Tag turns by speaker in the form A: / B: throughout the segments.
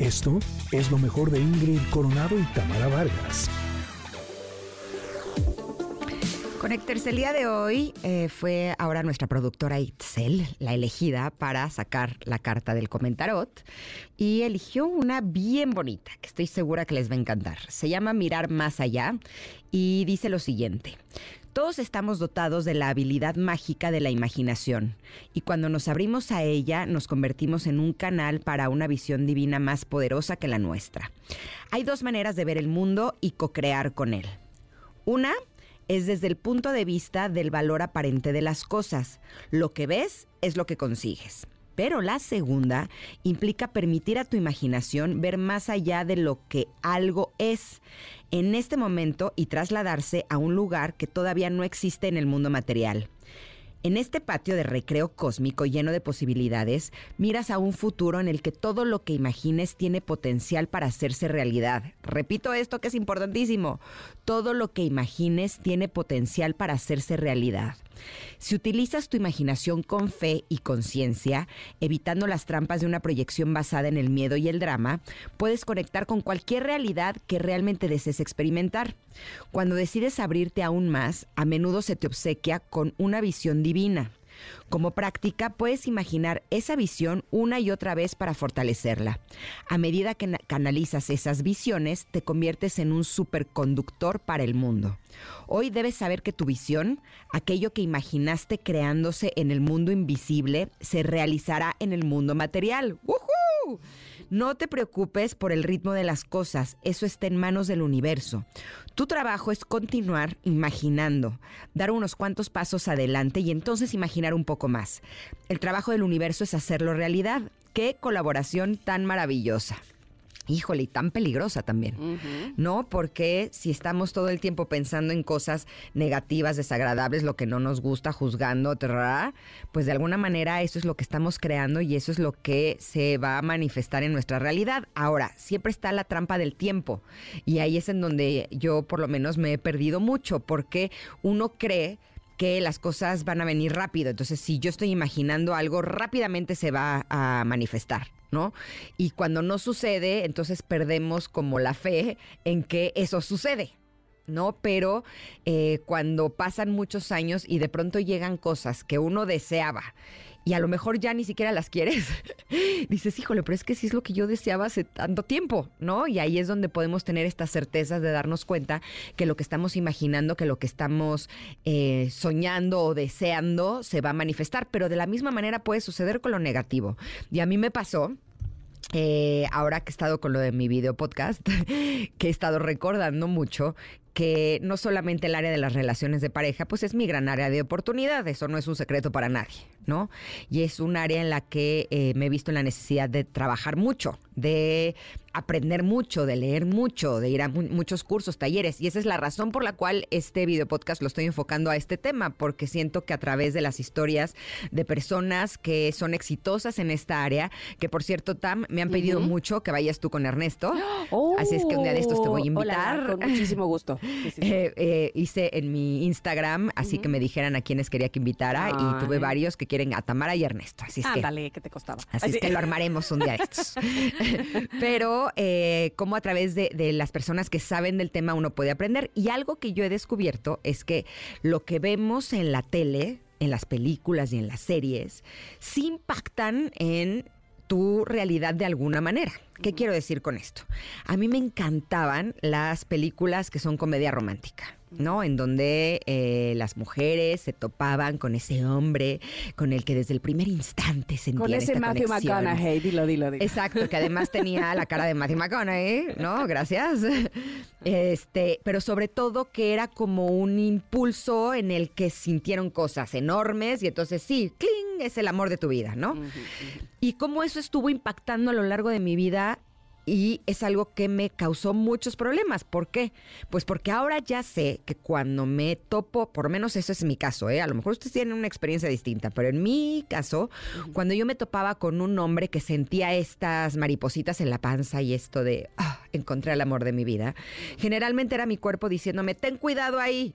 A: Esto es lo mejor de Ingrid Coronado y Tamara Vargas.
B: Conectarse el día de hoy eh, fue ahora nuestra productora Itzel, la elegida para sacar la carta del comentarot y eligió una bien bonita que estoy segura que les va a encantar. Se llama Mirar más allá y dice lo siguiente. Todos estamos dotados de la habilidad mágica de la imaginación y cuando nos abrimos a ella nos convertimos en un canal para una visión divina más poderosa que la nuestra. Hay dos maneras de ver el mundo y co-crear con él. Una es desde el punto de vista del valor aparente de las cosas. Lo que ves es lo que consigues. Pero la segunda implica permitir a tu imaginación ver más allá de lo que algo es en este momento y trasladarse a un lugar que todavía no existe en el mundo material. En este patio de recreo cósmico lleno de posibilidades, miras a un futuro en el que todo lo que imagines tiene potencial para hacerse realidad. Repito esto que es importantísimo. Todo lo que imagines tiene potencial para hacerse realidad. Si utilizas tu imaginación con fe y conciencia, evitando las trampas de una proyección basada en el miedo y el drama, puedes conectar con cualquier realidad que realmente desees experimentar. Cuando decides abrirte aún más, a menudo se te obsequia con una visión divina. Como práctica, puedes imaginar esa visión una y otra vez para fortalecerla. A medida que canalizas esas visiones, te conviertes en un superconductor para el mundo. Hoy debes saber que tu visión, aquello que imaginaste creándose en el mundo invisible, se realizará en el mundo material. ¡Woohoo! No te preocupes por el ritmo de las cosas, eso está en manos del universo. Tu trabajo es continuar imaginando, dar unos cuantos pasos adelante y entonces imaginar un poco más. El trabajo del universo es hacerlo realidad. Qué colaboración tan maravillosa híjole, y tan peligrosa también, ¿no? Porque si estamos todo el tiempo pensando en cosas negativas, desagradables, lo que no nos gusta, juzgando, pues de alguna manera eso es lo que estamos creando y eso es lo que se va a manifestar en nuestra realidad. Ahora, siempre está la trampa del tiempo y ahí es en donde yo por lo menos me he perdido mucho porque uno cree que las cosas van a venir rápido. Entonces, si yo estoy imaginando algo, rápidamente se va a manifestar. Y cuando no sucede, entonces perdemos como la fe en que eso sucede. ¿no? Pero eh, cuando pasan muchos años y de pronto llegan cosas que uno deseaba y a lo mejor ya ni siquiera las quieres, dices, híjole, pero es que sí es lo que yo deseaba hace tanto tiempo, ¿no? Y ahí es donde podemos tener estas certezas de darnos cuenta que lo que estamos imaginando, que lo que estamos eh, soñando o deseando se va a manifestar, pero de la misma manera puede suceder con lo negativo. Y a mí me pasó eh, ahora que he estado con lo de mi video podcast, que he estado recordando mucho que no solamente el área de las relaciones de pareja, pues es mi gran área de oportunidad, eso no es un secreto para nadie, ¿no? Y es un área en la que eh, me he visto en la necesidad de trabajar mucho, de aprender mucho, de leer mucho, de ir a muchos cursos, talleres. Y esa es la razón por la cual este video podcast lo estoy enfocando a este tema, porque siento que a través de las historias de personas que son exitosas en esta área, que por cierto, Tam, me han pedido mucho que vayas tú con Ernesto. así es que un día de estos te voy a invitar.
C: con muchísimo gusto.
B: Eh, eh, hice en mi Instagram, así que me dijeran a quienes quería que invitara y tuve varios que quieren a Tamara y Ernesto. Así es
C: Ándale, que, te costaba.
B: Así, es que lo armaremos un día de estos. Pero eh, como a través de, de las personas que saben del tema uno puede aprender. Y algo que yo he descubierto es que lo que vemos en la tele, en las películas y en las series, sí impactan en tu realidad de alguna manera. ¿Qué quiero decir con esto? A mí me encantaban las películas que son comedia romántica. ¿no? En donde eh, las mujeres se topaban con ese hombre con el que desde el primer instante sentían
C: Con ese Matthew McConaughey, dilo, dilo, dilo.
B: Exacto, que además tenía la cara de Matthew McConaughey, ¿no? Gracias. Este, pero sobre todo que era como un impulso en el que sintieron cosas enormes y entonces sí, cling, es el amor de tu vida, ¿no? Y cómo eso estuvo impactando a lo largo de mi vida y es algo que me causó muchos problemas. ¿Por qué? Pues porque ahora ya sé que cuando me topo, por lo menos eso es mi caso, ¿eh? a lo mejor ustedes tienen una experiencia distinta, pero en mi caso, cuando yo me topaba con un hombre que sentía estas maripositas en la panza y esto de, encontré el amor de mi vida, generalmente era mi cuerpo diciéndome, ten cuidado ahí,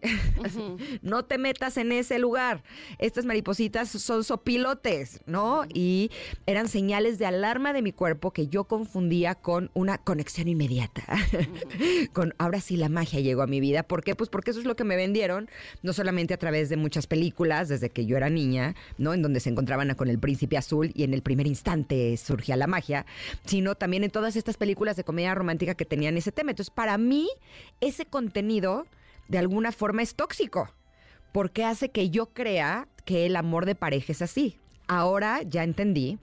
B: no te metas en ese lugar. Estas maripositas son sopilotes, ¿no? Y eran señales de alarma de mi cuerpo que yo confundía con una conexión inmediata. con ahora sí la magia llegó a mi vida. ¿Por qué? Pues porque eso es lo que me vendieron, no solamente a través de muchas películas desde que yo era niña, ¿no? En donde se encontraban con el príncipe azul y en el primer instante surgía la magia, sino también en todas estas películas de comedia romántica que tenían ese tema. Entonces, para mí, ese contenido de alguna forma es tóxico, porque hace que yo crea que el amor de pareja es así. Ahora ya entendí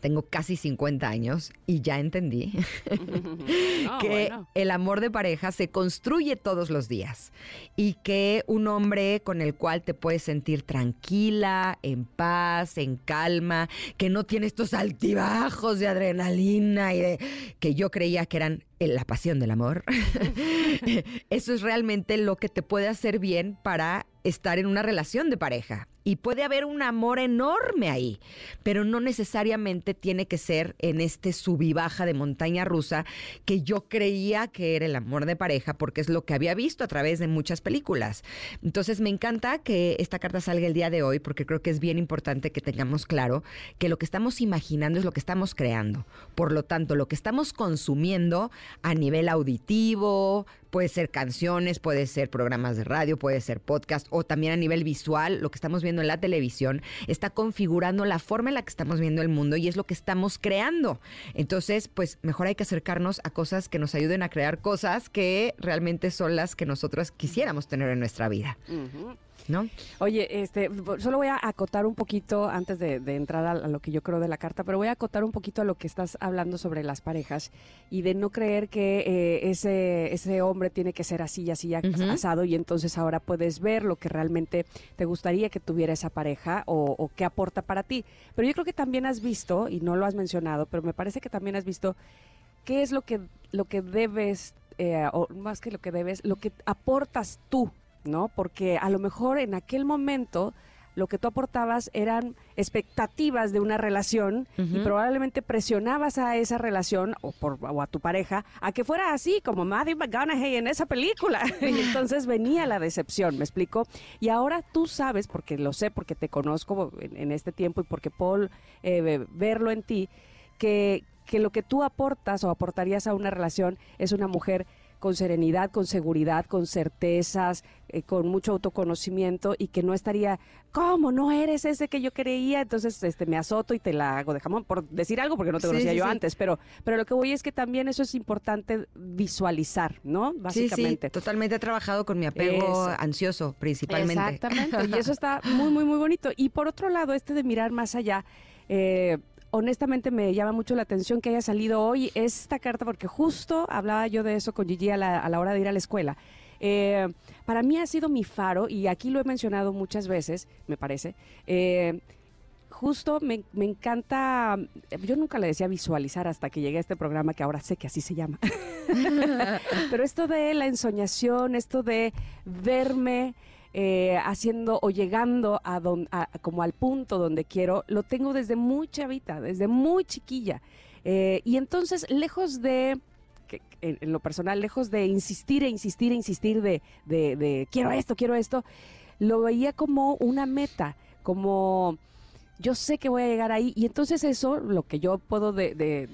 B: tengo casi 50 años y ya entendí que el amor de pareja se construye todos los días y que un hombre con el cual te puedes sentir tranquila, en paz, en calma, que no tiene estos altibajos de adrenalina y de que yo creía que eran la pasión del amor. Eso es realmente lo que te puede hacer bien para estar en una relación de pareja. Y puede haber un amor enorme ahí, pero no necesariamente tiene que ser en este sub baja de montaña rusa que yo creía que era el amor de pareja porque es lo que había visto a través de muchas películas. Entonces me encanta que esta carta salga el día de hoy porque creo que es bien importante que tengamos claro que lo que estamos imaginando es lo que estamos creando. Por lo tanto, lo que estamos consumiendo a nivel auditivo, puede ser canciones, puede ser programas de radio, puede ser podcast o también a nivel visual, lo que estamos viendo en la televisión está configurando la forma en la que estamos viendo el mundo y es lo que estamos creando. Entonces, pues mejor hay que acercarnos a cosas que nos ayuden a crear cosas que realmente son las que nosotros quisiéramos tener en nuestra vida. ¿No?
C: Oye, este, solo voy a acotar un poquito antes de, entrar a, lo que yo creo de la carta, pero voy a acotar un poquito a lo que estás hablando sobre las parejas y de no creer que eh, ese, ese hombre tiene que ser así y así asado y entonces ahora puedes ver lo que realmente te gustaría que tuviera esa pareja o, o qué aporta para ti. Pero yo creo que también has visto, y no lo has mencionado, pero me parece que también has visto qué es lo que, lo que debes, eh, o más que lo que debes, lo que aportas tú ¿no? Porque a lo mejor en aquel momento lo que tú aportabas eran expectativas de una relación y probablemente presionabas a esa relación o, por, o a tu pareja a que fuera así como Matthew McConaughey en esa película. y entonces venía la decepción, ¿me explico? Y ahora tú sabes, porque lo sé, porque te conozco en, este tiempo y porque Paul eh, verlo en ti, que, que lo que tú aportas o aportarías a una relación es una mujer con serenidad, con seguridad, con certezas, eh, con mucho autoconocimiento y que no estaría, ¿cómo no eres ese que yo creía? Entonces este, me azoto y te la hago de jamón, por decir algo, porque no te conocía yo antes, pero, pero lo que voy es que también eso es importante visualizar, ¿no?
B: Básicamente. Sí, totalmente he trabajado con mi apego ansioso, principalmente.
C: Exactamente, y eso está muy, muy, muy bonito. Y por otro lado, este de mirar más allá, eh, honestamente me llama mucho la atención que haya salido hoy esta carta, porque justo hablaba yo de eso con Gigi a la, hora de ir a la escuela. Eh, para mí ha sido mi faro, y aquí lo he mencionado muchas veces, me parece. Eh, justo me, me, encanta, yo nunca le decía visualizar hasta que llegué a este programa que ahora sé que así se llama. Pero esto de la ensoñación, esto de verme eh, haciendo o llegando a, como al punto donde quiero, lo tengo desde muy chavita, desde muy chiquilla. Eh, y entonces, lejos de en, lo personal, lejos de insistir e insistir e insistir de, de, quiero esto, quiero esto, lo veía como una meta, como yo sé que voy a llegar ahí. Y entonces eso, lo que yo puedo de,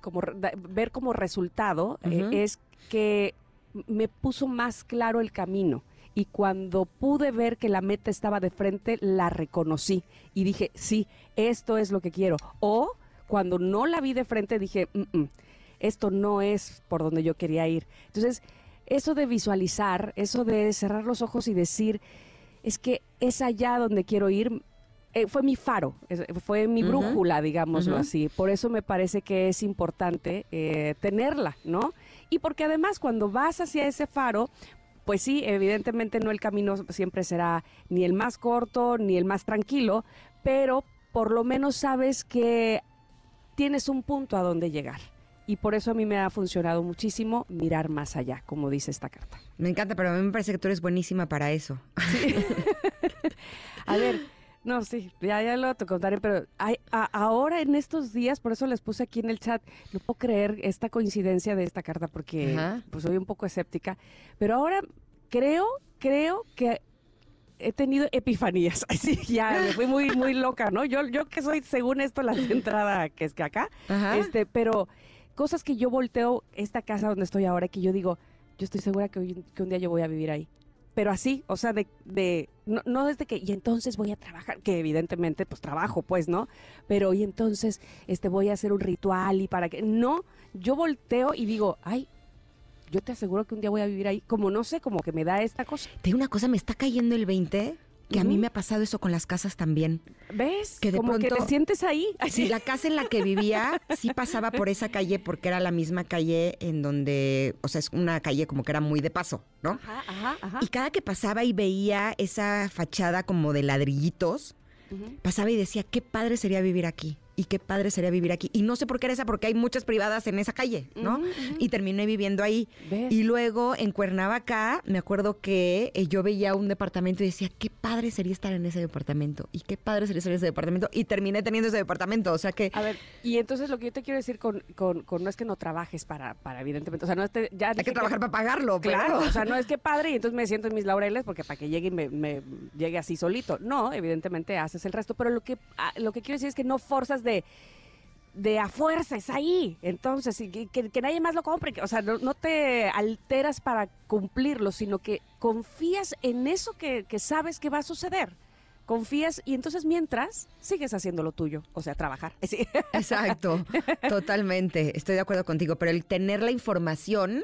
C: como ver como resultado eh, es que me puso más claro el camino. Y cuando pude ver que la meta estaba de frente, la reconocí y dije, sí, esto es lo que quiero. O cuando no la vi de frente, dije, mm, mm, esto no es por donde yo quería ir. Entonces, eso de visualizar, eso de cerrar los ojos y decir, es que es allá donde quiero ir, eh, fue mi faro, fue mi brújula, digámoslo así. Por eso me parece que es importante eh, tenerla, ¿no? Y porque además cuando vas hacia ese faro, pues sí, evidentemente no el camino siempre será ni el más corto ni el más tranquilo, pero por lo menos sabes que tienes un punto a donde llegar. Y por eso a mí me ha funcionado muchísimo mirar más allá, como dice esta carta.
B: Me encanta, pero a mí me parece que tú eres buenísima para eso.
C: a ver, No, sí, ya, ya lo te contaré, pero hay, ahora en estos días, por eso les puse aquí en el chat, no puedo creer esta coincidencia de esta carta porque pues soy un poco escéptica, pero ahora creo, creo que he tenido epifanías. Así ya me fui muy, muy loca, ¿no? Yo, yo que soy, según esto, la centrada que es que acá, este, pero cosas que yo volteo esta casa donde estoy ahora, que yo digo, yo estoy segura que, que un día yo voy a vivir ahí pero así, o sea, de, de no, no, desde que, y entonces voy a trabajar, que evidentemente pues trabajo, pues, ¿no? Pero y entonces este voy a hacer un ritual y para que, no, yo volteo y digo, ay, yo te aseguro que un día voy a vivir ahí, como no sé, como que me da esta cosa.
B: Te una cosa, me está cayendo el 20 que a mí me ha pasado eso con las casas también.
C: ¿Ves? Que de Como que te sientes ahí.
B: Sí, la casa en la que vivía sí pasaba por esa calle porque era la misma calle en donde, o sea, es una calle como que era muy de paso, ¿no? Ajá, ajá, ajá. Y cada que pasaba y veía esa fachada como de ladrillitos, pasaba y decía, qué padre sería vivir aquí y qué padre sería vivir aquí. Y no sé por qué era esa, porque hay muchas privadas en esa calle, ¿no? Y terminé viviendo ahí. Y luego en Cuernavaca, me acuerdo que eh, yo veía un departamento y decía, qué padre sería estar en ese departamento. Y qué padre sería estar en ese departamento. Y terminé teniendo ese departamento. O sea que.
C: A ver, y entonces lo que yo te quiero decir con, con, no es que no trabajes para, para evidentemente. O sea, no es ya.
B: Hay que trabajar para pagarlo,
C: Claro. o sea, no es que padre y entonces me siento en mis laureles porque para que llegue y me, llegue así solito. No, evidentemente haces el resto. Pero lo que, ah, lo que quiero decir es que no forzas de de a fuerza, es ahí. Entonces, que, que, nadie más lo compre. O sea, no, te alteras para cumplirlo, sino que confías en eso que, que, sabes que va a suceder. Confías y entonces mientras sigues haciendo lo tuyo, o sea, trabajar.
B: Exacto, totalmente. Estoy de acuerdo contigo, pero el tener la información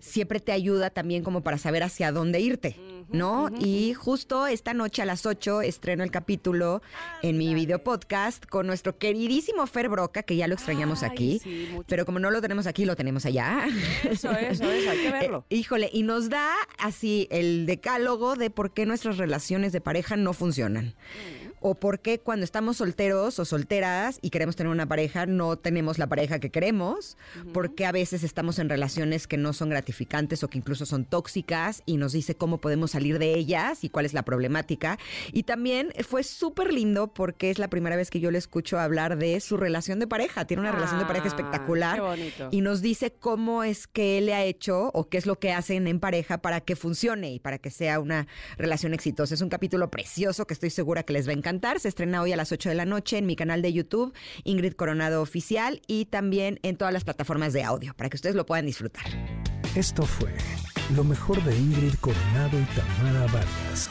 B: siempre te ayuda también como para saber hacia dónde irte. ¿No? y justo esta noche a las 8 estreno el capítulo en mi video podcast con nuestro queridísimo Fer Broca, que ya lo extrañamos aquí, pero como no lo tenemos aquí, lo tenemos allá.
C: Eso, eso, eso, hay que verlo.
B: Eh, híjole, y nos da así el decálogo de por qué nuestras relaciones de pareja no funcionan. Mm o por qué cuando estamos solteros o solteras y queremos tener una pareja no tenemos la pareja que queremos, porque a veces estamos en relaciones que no son gratificantes o que incluso son tóxicas y nos dice cómo podemos salir de ellas y cuál es la problemática. Y también fue súper lindo porque es la primera vez que yo le escucho hablar de su relación de pareja. Tiene una relación de pareja ah, espectacular y nos dice cómo es que él le ha hecho o qué es lo que hacen en pareja para que funcione y para que sea una relación exitosa. Es un capítulo precioso que estoy segura que les va a se estrena hoy a las 8 de la noche en mi canal de YouTube, Ingrid Coronado Oficial, y también en todas las plataformas de audio, para que ustedes lo puedan disfrutar.
A: Esto fue lo mejor de Ingrid Coronado y Tamara Vargas.